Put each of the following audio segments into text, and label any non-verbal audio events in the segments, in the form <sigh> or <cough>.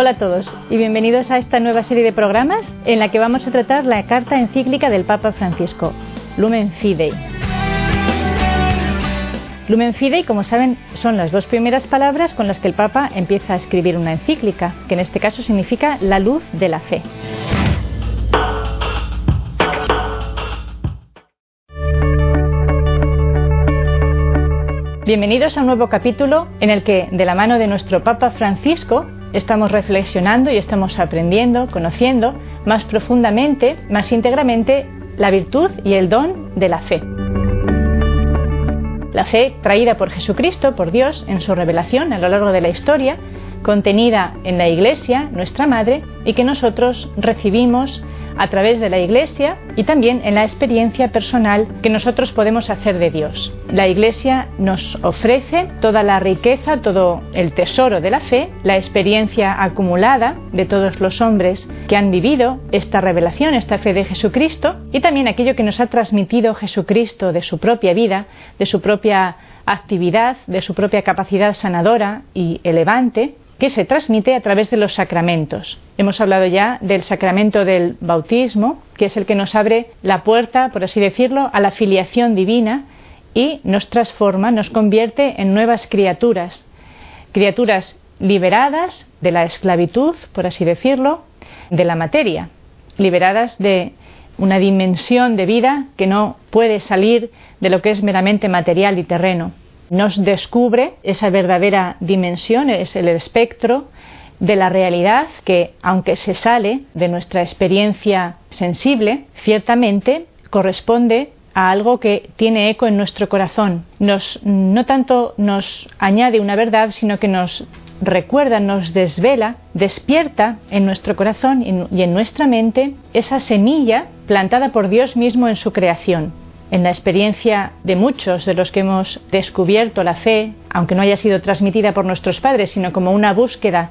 Hola a todos y bienvenidos a esta nueva serie de programas en la que vamos a tratar la carta encíclica del Papa Francisco, Lumen Fidei. Lumen Fidei, como saben, son las dos primeras palabras con las que el Papa empieza a escribir una encíclica, que en este caso significa la luz de la fe. Bienvenidos a un nuevo capítulo en el que, de la mano de nuestro Papa Francisco, estamos reflexionando y estamos aprendiendo, conociendo más profundamente, más íntegramente, la virtud y el don de la fe. La fe traída por Jesucristo, por Dios, en su revelación a lo largo de la historia, contenida en la Iglesia, nuestra Madre, y que nosotros recibimos a través de la Iglesia y también en la experiencia personal que nosotros podemos hacer de Dios. La Iglesia nos ofrece toda la riqueza, todo el tesoro de la fe, la experiencia acumulada de todos los hombres que han vivido esta revelación, esta fe de Jesucristo y también aquello que nos ha transmitido Jesucristo de su propia vida, de su propia actividad, de su propia capacidad sanadora y elevante que se transmite a través de los sacramentos. Hemos hablado ya del sacramento del bautismo, que es el que nos abre la puerta, por así decirlo, a la filiación divina y nos transforma, nos convierte en nuevas criaturas, criaturas liberadas de la esclavitud, por así decirlo, de la materia, liberadas de una dimensión de vida que no puede salir de lo que es meramente material y terreno nos descubre esa verdadera dimensión, es el espectro de la realidad que, aunque se sale de nuestra experiencia sensible, ciertamente corresponde a algo que tiene eco en nuestro corazón. Nos, no tanto nos añade una verdad, sino que nos recuerda, nos desvela, despierta en nuestro corazón y en nuestra mente esa semilla plantada por Dios mismo en su creación en la experiencia de muchos de los que hemos descubierto la fe, aunque no haya sido transmitida por nuestros padres, sino como una búsqueda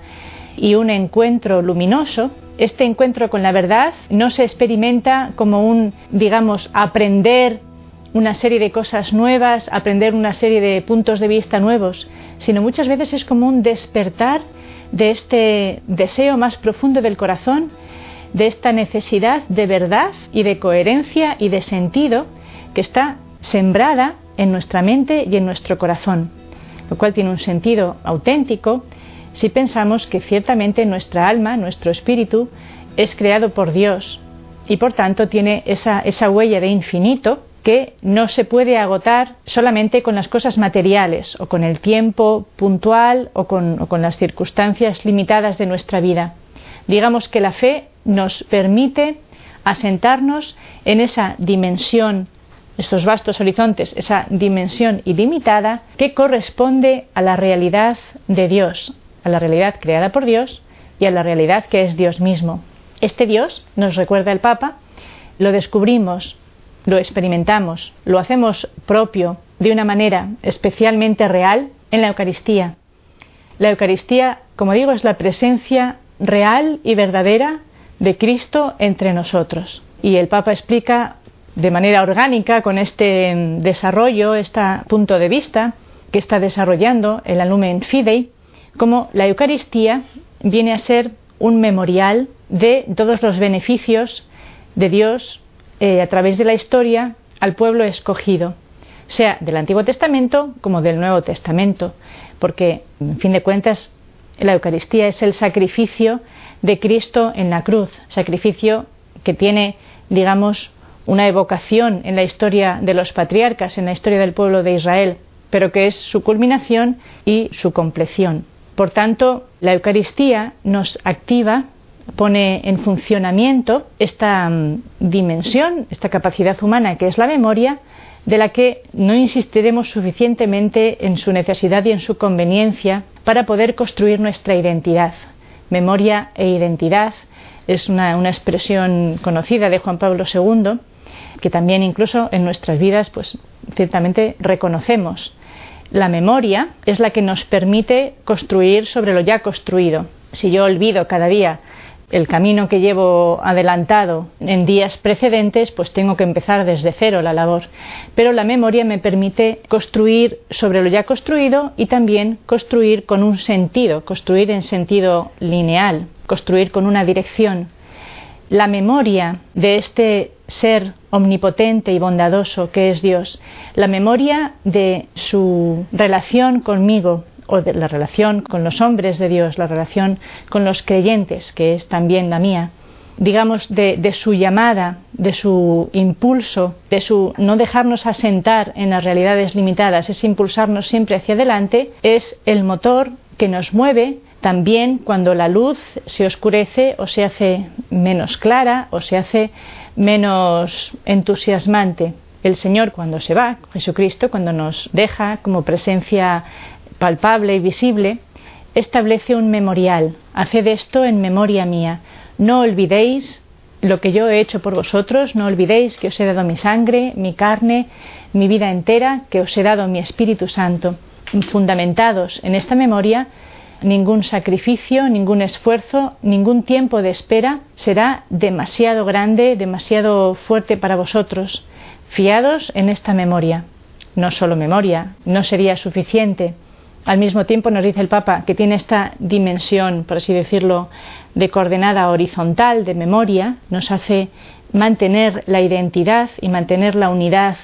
y un encuentro luminoso, este encuentro con la verdad no se experimenta como un, digamos, aprender una serie de cosas nuevas, aprender una serie de puntos de vista nuevos, sino muchas veces es como un despertar de este deseo más profundo del corazón, de esta necesidad de verdad y de coherencia y de sentido que está sembrada en nuestra mente y en nuestro corazón, lo cual tiene un sentido auténtico si pensamos que ciertamente nuestra alma, nuestro espíritu, es creado por Dios y por tanto tiene esa, huella de infinito que no se puede agotar solamente con las cosas materiales o con el tiempo puntual o con las circunstancias limitadas de nuestra vida. Digamos que la fe nos permite asentarnos en esa dimensión estos vastos horizontes, esa dimensión ilimitada que corresponde a la realidad de Dios, a la realidad creada por Dios y a la realidad que es Dios mismo. Este Dios, nos recuerda el Papa, lo descubrimos, lo experimentamos, lo hacemos propio de una manera especialmente real en la Eucaristía. La Eucaristía, como digo, es la presencia real y verdadera de Cristo entre nosotros. Y el Papa explica de manera orgánica con este desarrollo, este punto de vista que está desarrollando el Alumen Fidei, como la Eucaristía viene a ser un memorial de todos los beneficios de Dios eh, a través de la historia al pueblo escogido, sea del Antiguo Testamento como del Nuevo Testamento, porque, en fin de cuentas, la Eucaristía es el sacrificio de Cristo en la cruz, sacrificio que tiene, digamos, una evocación en la historia de los patriarcas, en la historia del pueblo de Israel, pero que es su culminación y su compleción. Por tanto, la Eucaristía nos activa, pone en funcionamiento esta mm, dimensión, esta capacidad humana que es la memoria, de la que no insistiremos suficientemente en su necesidad y en su conveniencia para poder construir nuestra identidad. Memoria e identidad es una, una expresión conocida de Juan Pablo II que también incluso en nuestras vidas, pues ciertamente reconocemos. La memoria es la que nos permite construir sobre lo ya construido. Si yo olvido cada día el camino que llevo adelantado en días precedentes, pues tengo que empezar desde cero la labor. Pero la memoria me permite construir sobre lo ya construido y también construir con un sentido, construir en sentido lineal, construir con una dirección. La memoria de este ser omnipotente y bondadoso que es Dios, la memoria de su relación conmigo, o de la relación con los hombres de Dios, la relación con los creyentes, que es también la mía, digamos, de, su llamada, de su impulso, de su no dejarnos asentar en las realidades limitadas, es impulsarnos siempre hacia adelante, es el motor que nos mueve también cuando la luz se oscurece o se hace menos clara o se hace menos entusiasmante. El Señor cuando se va, Jesucristo cuando nos deja como presencia palpable y visible, establece un memorial. Haced esto en memoria mía. No olvidéis lo que yo he hecho por vosotros, no olvidéis que os he dado mi sangre, mi carne, mi vida entera, que os he dado mi Espíritu Santo. Fundamentados en esta memoria, ningún sacrificio, ningún esfuerzo, ningún tiempo de espera será demasiado grande, demasiado fuerte para vosotros. Fiados en esta memoria. No solo memoria, no sería suficiente al mismo tiempo nos dice el Papa que tiene esta dimensión, por así decirlo, de coordenada horizontal, de memoria, nos hace mantener la identidad y mantener la unidad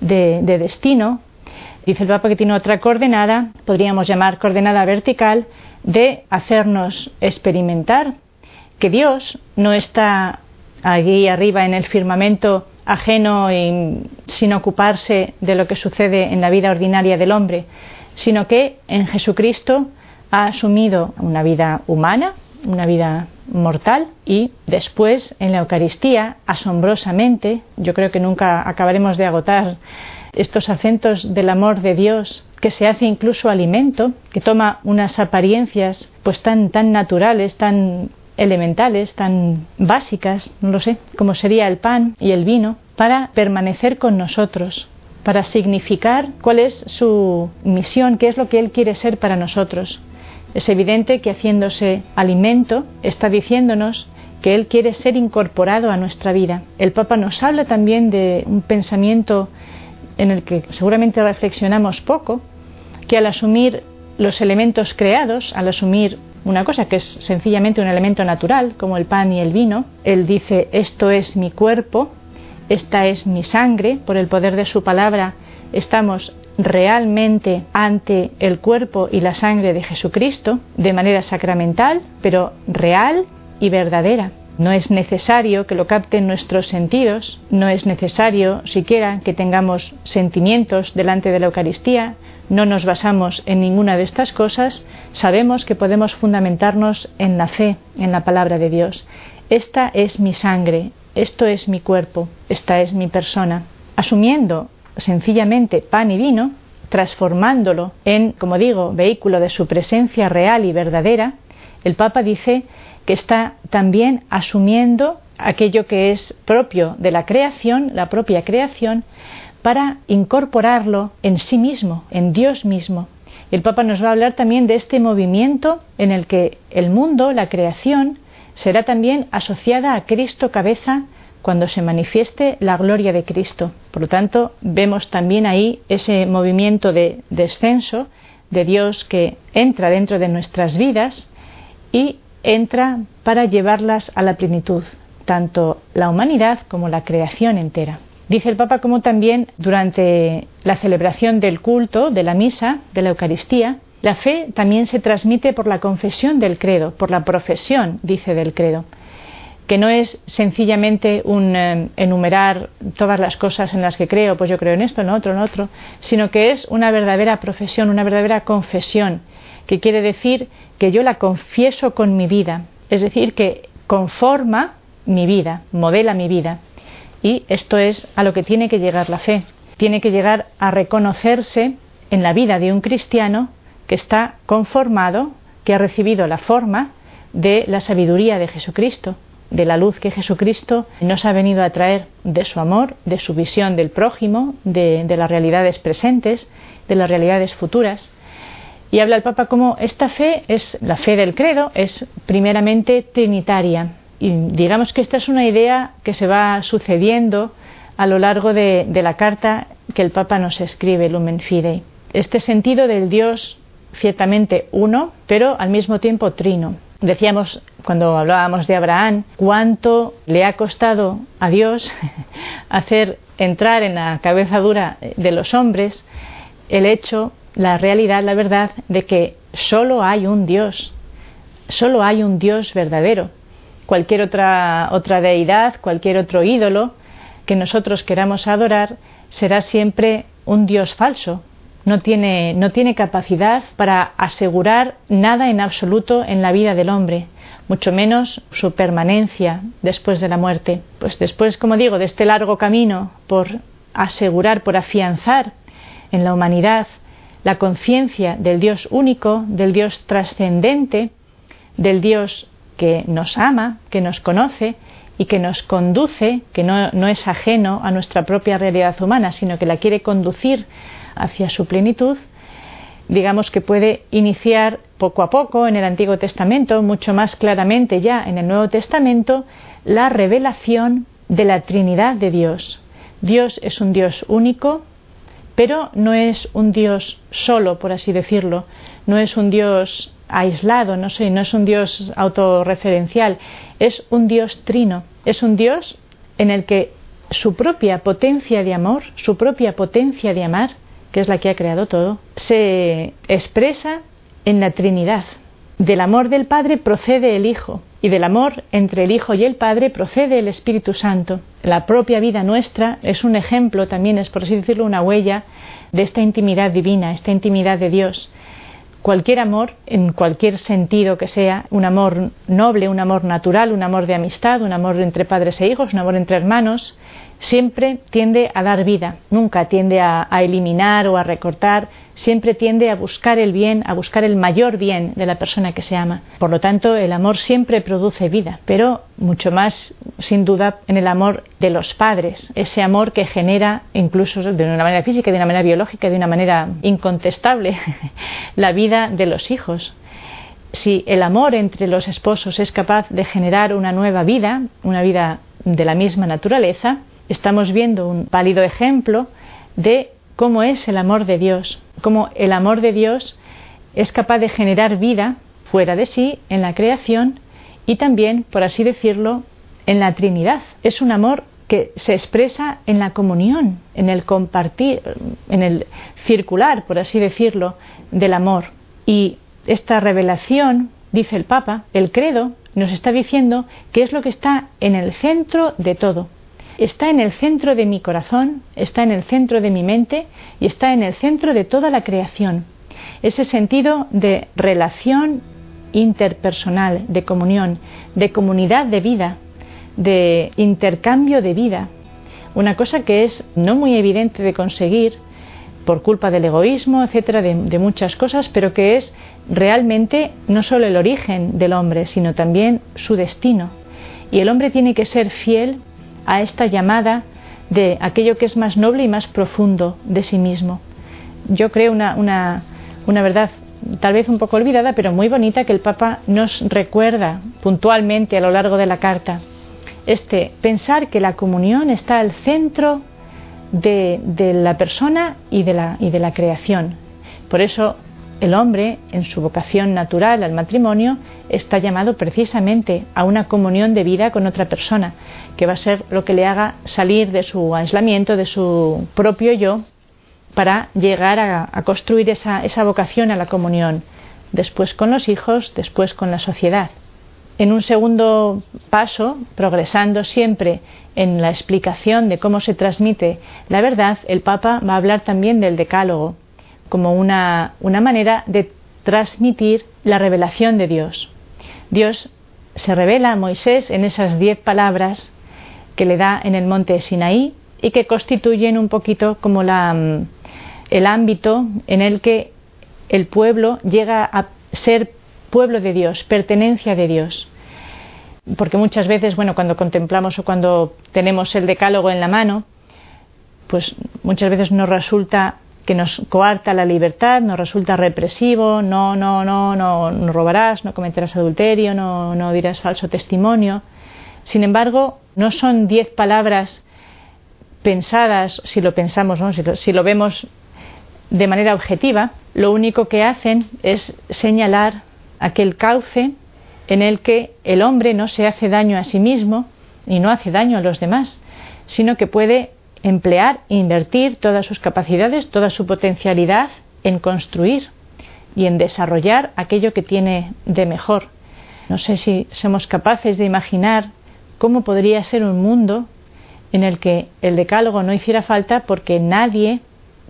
de, de destino. Dice el Papa que tiene otra coordenada, podríamos llamar coordenada vertical, de hacernos experimentar que Dios no está allí arriba en el firmamento ajeno y sin ocuparse de lo que sucede en la vida ordinaria del hombre, sino que en Jesucristo ha asumido una vida humana, una vida mortal y después en la Eucaristía, asombrosamente, yo creo que nunca acabaremos de agotar estos acentos del amor de Dios que se hace incluso alimento, que toma unas apariencias pues tan tan naturales, tan elementales, tan básicas, no lo sé, como sería el pan y el vino, para permanecer con nosotros, para significar cuál es su misión, qué es lo que Él quiere ser para nosotros. Es evidente que haciéndose alimento está diciéndonos que Él quiere ser incorporado a nuestra vida. El Papa nos habla también de un pensamiento en el que seguramente reflexionamos poco, que al asumir los elementos creados, al asumir una cosa que es sencillamente un elemento natural, como el pan y el vino, Él dice, esto es mi cuerpo, esta es mi sangre, por el poder de su palabra estamos realmente ante el cuerpo y la sangre de Jesucristo de manera sacramental, pero real y verdadera. No es necesario que lo capten nuestros sentidos, no es necesario siquiera que tengamos sentimientos delante de la Eucaristía, no nos basamos en ninguna de estas cosas, sabemos que podemos fundamentarnos en la fe, en la palabra de Dios. Esta es mi sangre, esto es mi cuerpo, esta es mi persona, asumiendo sencillamente pan y vino, transformándolo en, como digo, vehículo de su presencia real y verdadera, el Papa dice que está también asumiendo aquello que es propio de la creación, la propia creación, para incorporarlo en sí mismo, en Dios mismo. El Papa nos va a hablar también de este movimiento en el que el mundo, la creación, será también asociada a Cristo cabeza cuando se manifieste la gloria de Cristo. Por lo tanto, vemos también ahí ese movimiento de descenso de Dios que entra dentro de nuestras vidas y entra para llevarlas a la plenitud, tanto la humanidad como la creación entera. Dice el Papa como también durante la celebración del culto, de la misa, de la Eucaristía, la fe también se transmite por la confesión del credo, por la profesión, dice del credo, que no es sencillamente un eh, enumerar todas las cosas en las que creo, pues yo creo en esto, en otro, en otro, sino que es una verdadera profesión, una verdadera confesión, que quiere decir que yo la confieso con mi vida, es decir, que conforma mi vida, modela mi vida. Y esto es a lo que tiene que llegar la fe. Tiene que llegar a reconocerse en la vida de un cristiano que está conformado, que ha recibido la forma de la sabiduría de Jesucristo, de la luz que Jesucristo nos ha venido a traer, de su amor, de su visión del prójimo, de, las realidades presentes, de las realidades futuras. Y habla el Papa como esta fe es la fe del credo, es primeramente trinitaria. Y digamos que esta es una idea que se va sucediendo a lo largo de, de la carta que el Papa nos escribe, Lumen Fidei. Este sentido del Dios ciertamente uno, pero al mismo tiempo trino. Decíamos cuando hablábamos de Abraham cuánto le ha costado a Dios <laughs> hacer entrar en la cabeza dura de los hombres el hecho, la realidad, la verdad de que solo hay un Dios, solo hay un Dios verdadero. Cualquier otra, otra deidad, cualquier otro ídolo que nosotros queramos adorar será siempre un Dios falso, no tiene, no tiene capacidad para asegurar nada en absoluto en la vida del hombre, mucho menos su permanencia después de la muerte. Pues después, como digo, de este largo camino por asegurar, por afianzar en la humanidad la conciencia del Dios único, del Dios trascendente, del Dios que nos ama, que nos conoce y que nos conduce, que no, es ajeno a nuestra propia realidad humana, sino que la quiere conducir hacia su plenitud, digamos que puede iniciar poco a poco en el Antiguo Testamento, mucho más claramente ya en el Nuevo Testamento, la revelación de la Trinidad de Dios. Dios es un Dios único, pero no es un Dios solo, por así decirlo, no es un Dios aislado, no sé, no es un Dios autorreferencial, es un Dios trino, es un Dios en el que su propia potencia de amor, su propia potencia de amar, que es la que ha creado todo, se expresa en la Trinidad. Del amor del Padre procede el Hijo y del amor entre el Hijo y el Padre procede el Espíritu Santo. La propia vida nuestra es un ejemplo, también es por así decirlo, una huella de esta intimidad divina, esta intimidad de Dios. Cualquier amor, en cualquier sentido que sea, un amor noble, un amor natural, un amor de amistad, un amor entre padres e hijos, un amor entre hermanos, siempre tiende a dar vida, nunca tiende a, eliminar o a recortar, siempre tiende a buscar el bien, a buscar el mayor bien de la persona que se ama. Por lo tanto, el amor siempre produce vida, pero mucho más, sin duda, en el amor de los padres, ese amor que genera, incluso de una manera física, de una manera biológica, de una manera incontestable, <laughs> la vida de los hijos. Si el amor entre los esposos es capaz de generar una nueva vida, una vida de la misma naturaleza, estamos viendo un pálido ejemplo de cómo es el amor de Dios, cómo el amor de Dios es capaz de generar vida fuera de sí en la creación y también, por así decirlo, en la Trinidad. Es un amor que se expresa en la comunión, en el compartir, en el circular, por así decirlo, del amor. Y esta revelación, dice el Papa, el credo, nos está diciendo que es lo que está en el centro de todo está en el centro de mi corazón, está en el centro de mi mente y está en el centro de toda la creación. Ese sentido de relación interpersonal, de comunión, de comunidad de vida, de intercambio de vida. Una cosa que es no muy evidente de conseguir por culpa del egoísmo, etcétera, de, muchas cosas, pero que es realmente no solo el origen del hombre, sino también su destino. Y el hombre tiene que ser fiel a esta llamada de aquello que es más noble y más profundo de sí mismo. Yo creo una, una, una verdad tal vez un poco olvidada, pero muy bonita que el Papa nos recuerda puntualmente a lo largo de la carta. Este pensar que la comunión está al centro de, de la persona y de la, y de la creación. Por eso el hombre, en su vocación natural al matrimonio, está llamado precisamente a una comunión de vida con otra persona, que va a ser lo que le haga salir de su aislamiento, de su propio yo, para llegar a, construir esa, esa vocación a la comunión, después con los hijos, después con la sociedad. En un segundo paso, progresando siempre en la explicación de cómo se transmite la verdad, el Papa va a hablar también del decálogo, como una, una manera de transmitir la revelación de Dios. Dios se revela a Moisés en esas diez palabras que le da en el monte Sinaí y que constituyen un poquito como la, mm, el ámbito en el que el pueblo llega a ser pueblo de Dios, pertenencia de Dios. Porque muchas veces, bueno, cuando contemplamos o cuando tenemos el decálogo en la mano, pues muchas veces nos resulta que nos coarta la libertad, nos resulta represivo, no, no, no, no, no robarás, no cometerás adulterio, no, no dirás falso testimonio. Sin embargo, no son diez palabras pensadas, si lo pensamos, si, lo, si lo vemos de manera objetiva, lo único que hacen es señalar aquel cauce en el que el hombre no se hace daño a sí mismo y no hace daño a los demás, sino que puede emplear invertir todas sus capacidades, toda su potencialidad en construir y en desarrollar aquello que tiene de mejor. No sé si somos capaces de imaginar cómo podría ser un mundo en el que el decálogo no hiciera falta porque nadie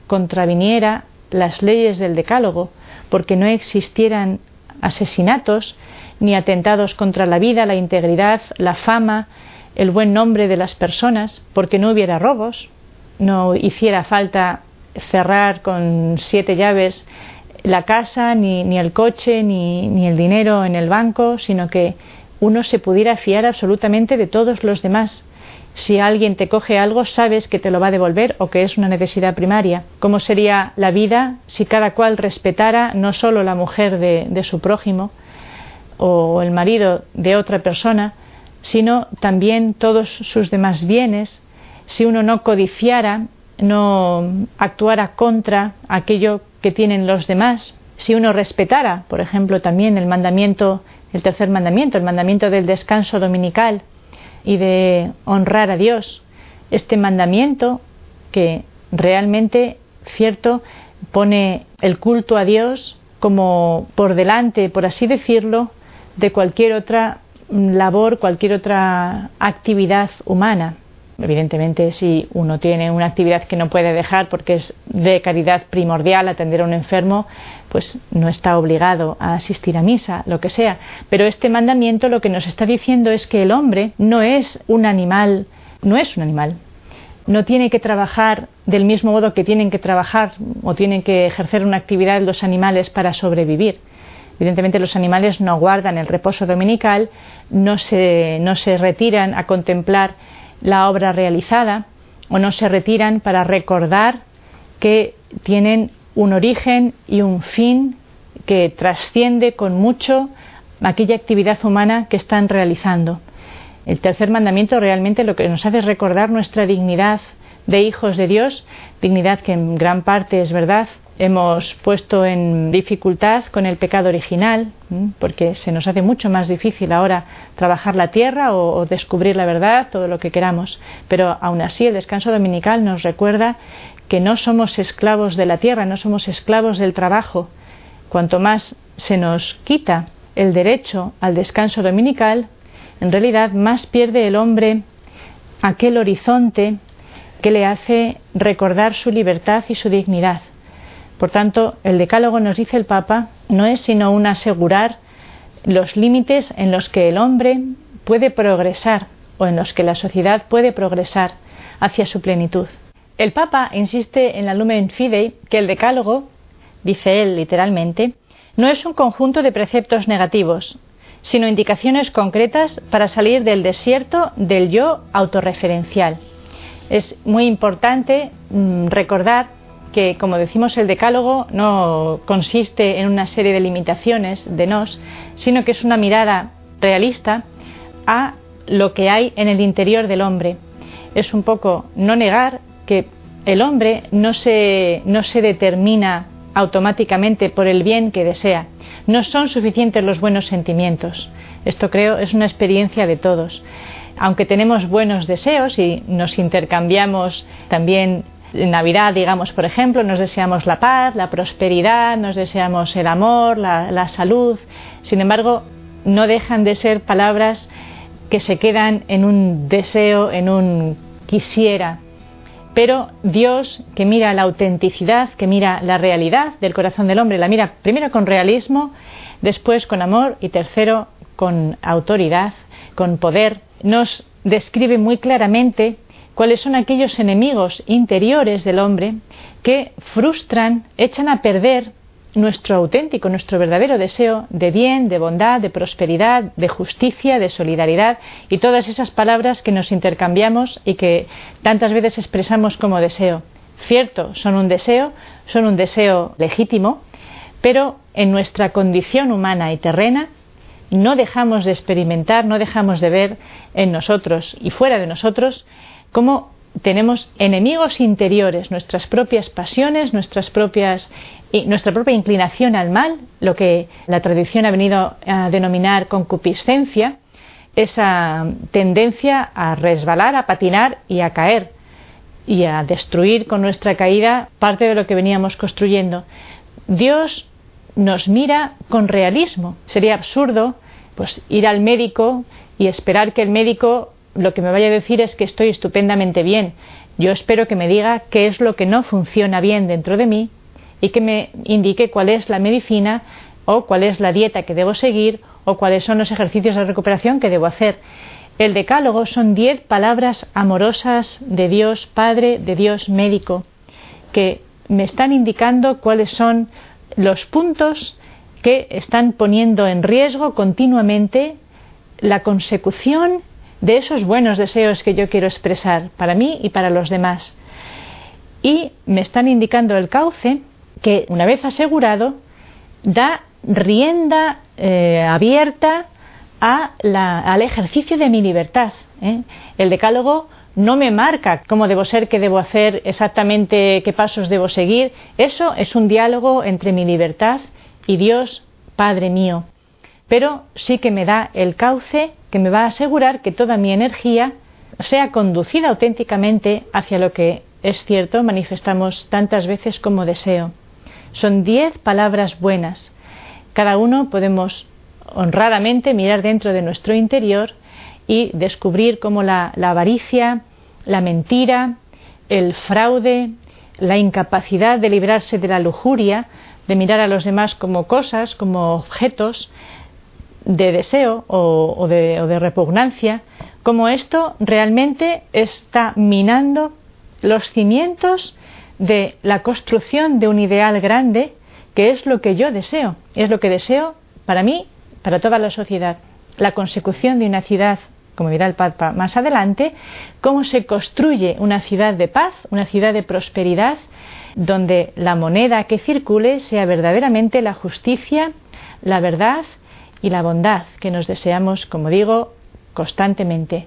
contraviniera las leyes del decálogo, porque no existieran asesinatos ni atentados contra la vida, la integridad, la fama, el buen nombre de las personas, porque no hubiera robos, no hiciera falta cerrar con siete llaves la casa, ni, ni el coche, ni, el dinero en el banco, sino que uno se pudiera fiar absolutamente de todos los demás. Si alguien te coge algo, sabes que te lo va a devolver o que es una necesidad primaria. ¿Cómo sería la vida si cada cual respetara no solo la mujer de su prójimo o el marido de otra persona, sino también todos sus demás bienes, si uno no codiciara, no actuara contra aquello que tienen los demás, si uno respetara, por ejemplo, también el mandamiento, el tercer mandamiento, el mandamiento del descanso dominical y de honrar a Dios, este mandamiento que realmente, cierto, pone el culto a Dios como por delante, por así decirlo, de cualquier otra labor, cualquier otra actividad humana. Evidentemente, si uno tiene una actividad que no puede dejar porque es de caridad primordial atender a un enfermo, pues no está obligado a asistir a misa, lo que sea. Pero este mandamiento lo que nos está diciendo es que el hombre no es un animal, no es un animal. No tiene que trabajar del mismo modo que tienen que trabajar o tienen que ejercer una actividad los animales para sobrevivir. Evidentemente los animales no guardan el reposo dominical, no se, no se retiran a contemplar la obra realizada o no se retiran para recordar que tienen un origen y un fin que trasciende con mucho aquella actividad humana que están realizando. El tercer mandamiento realmente lo que nos hace es recordar nuestra dignidad de hijos de Dios, dignidad que en gran parte es verdad, hemos puesto en dificultad con el pecado original, porque se nos hace mucho más difícil ahora trabajar la tierra o, descubrir la verdad, todo lo que queramos. Pero aún así el descanso dominical nos recuerda que no somos esclavos de la tierra, no somos esclavos del trabajo. Cuanto más se nos quita el derecho al descanso dominical, en realidad más pierde el hombre aquel horizonte que le hace recordar su libertad y su dignidad. Por tanto, el decálogo, nos dice el Papa, no es sino un asegurar los límites en los que el hombre puede progresar o en los que la sociedad puede progresar hacia su plenitud. El Papa insiste en la Lumen Fidei que el decálogo, dice él literalmente, no es un conjunto de preceptos negativos, sino indicaciones concretas para salir del desierto del yo autorreferencial. Es muy importante mm, recordar que, como decimos, el decálogo no consiste en una serie de limitaciones de nos, sino que es una mirada realista a lo que hay en el interior del hombre. Es un poco no negar que el hombre no se, no se determina automáticamente por el bien que desea. No son suficientes los buenos sentimientos. Esto creo es una experiencia de todos. Aunque tenemos buenos deseos y nos intercambiamos también en Navidad, digamos, por ejemplo, nos deseamos la paz, la prosperidad, nos deseamos el amor, la, la salud. Sin embargo, no dejan de ser palabras que se quedan en un deseo, en un quisiera. Pero Dios, que mira la autenticidad, que mira la realidad del corazón del hombre, la mira primero con realismo, después con amor y tercero con autoridad, con poder, nos describe muy claramente cuáles son aquellos enemigos interiores del hombre que frustran, echan a perder nuestro auténtico, nuestro verdadero deseo de bien, de bondad, de prosperidad, de justicia, de solidaridad y todas esas palabras que nos intercambiamos y que tantas veces expresamos como deseo. cierto, son un deseo, son un deseo legítimo, pero en nuestra condición humana y terrena no dejamos de experimentar, no dejamos de ver en nosotros y fuera de nosotros cómo tenemos enemigos interiores, nuestras propias pasiones, nuestras propias, nuestra propia inclinación al mal, lo que la tradición ha venido a denominar concupiscencia, esa tendencia a resbalar, a patinar y a caer y a destruir con nuestra caída parte de lo que veníamos construyendo. Dios nos mira con realismo. Sería absurdo pues ir al médico y esperar que el médico lo que me vaya a decir es que estoy estupendamente bien. Yo espero que me diga qué es lo que no funciona bien dentro de mí y que me indique cuál es la medicina o cuál es la dieta que debo seguir o cuáles son los ejercicios de recuperación que debo hacer. El decálogo son diez palabras amorosas de Dios Padre, de Dios médico, que me están indicando cuáles son los puntos que están poniendo en riesgo continuamente la consecución de esos buenos deseos que yo quiero expresar para mí y para los demás. Y me están indicando el cauce que, una vez asegurado, da rienda eh, abierta al ejercicio de mi libertad. ¿eh? El decálogo no me marca cómo debo ser, qué debo hacer, exactamente qué pasos debo seguir. Eso es un diálogo entre mi libertad y Dios, Padre mío. Pero sí que me da el cauce que me va a asegurar que toda mi energía sea conducida auténticamente hacia lo que es cierto, manifestamos tantas veces como deseo. Son diez palabras buenas. Cada uno podemos honradamente mirar dentro de nuestro interior y descubrir cómo la, avaricia, la mentira, el fraude, la incapacidad de librarse de la lujuria, de mirar a los demás como cosas, como objetos de deseo o, de, o de repugnancia, como esto realmente está minando los cimientos de la construcción de un ideal grande que es lo que yo deseo, es lo que deseo para mí para toda la sociedad. La consecución de una ciudad, como dirá el Papa más adelante, cómo se construye una ciudad de paz, una ciudad de prosperidad, donde la moneda que circule sea verdaderamente la justicia, la verdad y la bondad que nos deseamos, como digo, constantemente.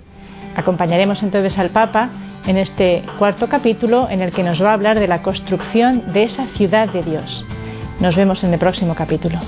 Acompañaremos entonces al Papa en este cuarto capítulo en el que nos va a hablar de la construcción de esa ciudad de Dios. Nos vemos en el próximo capítulo.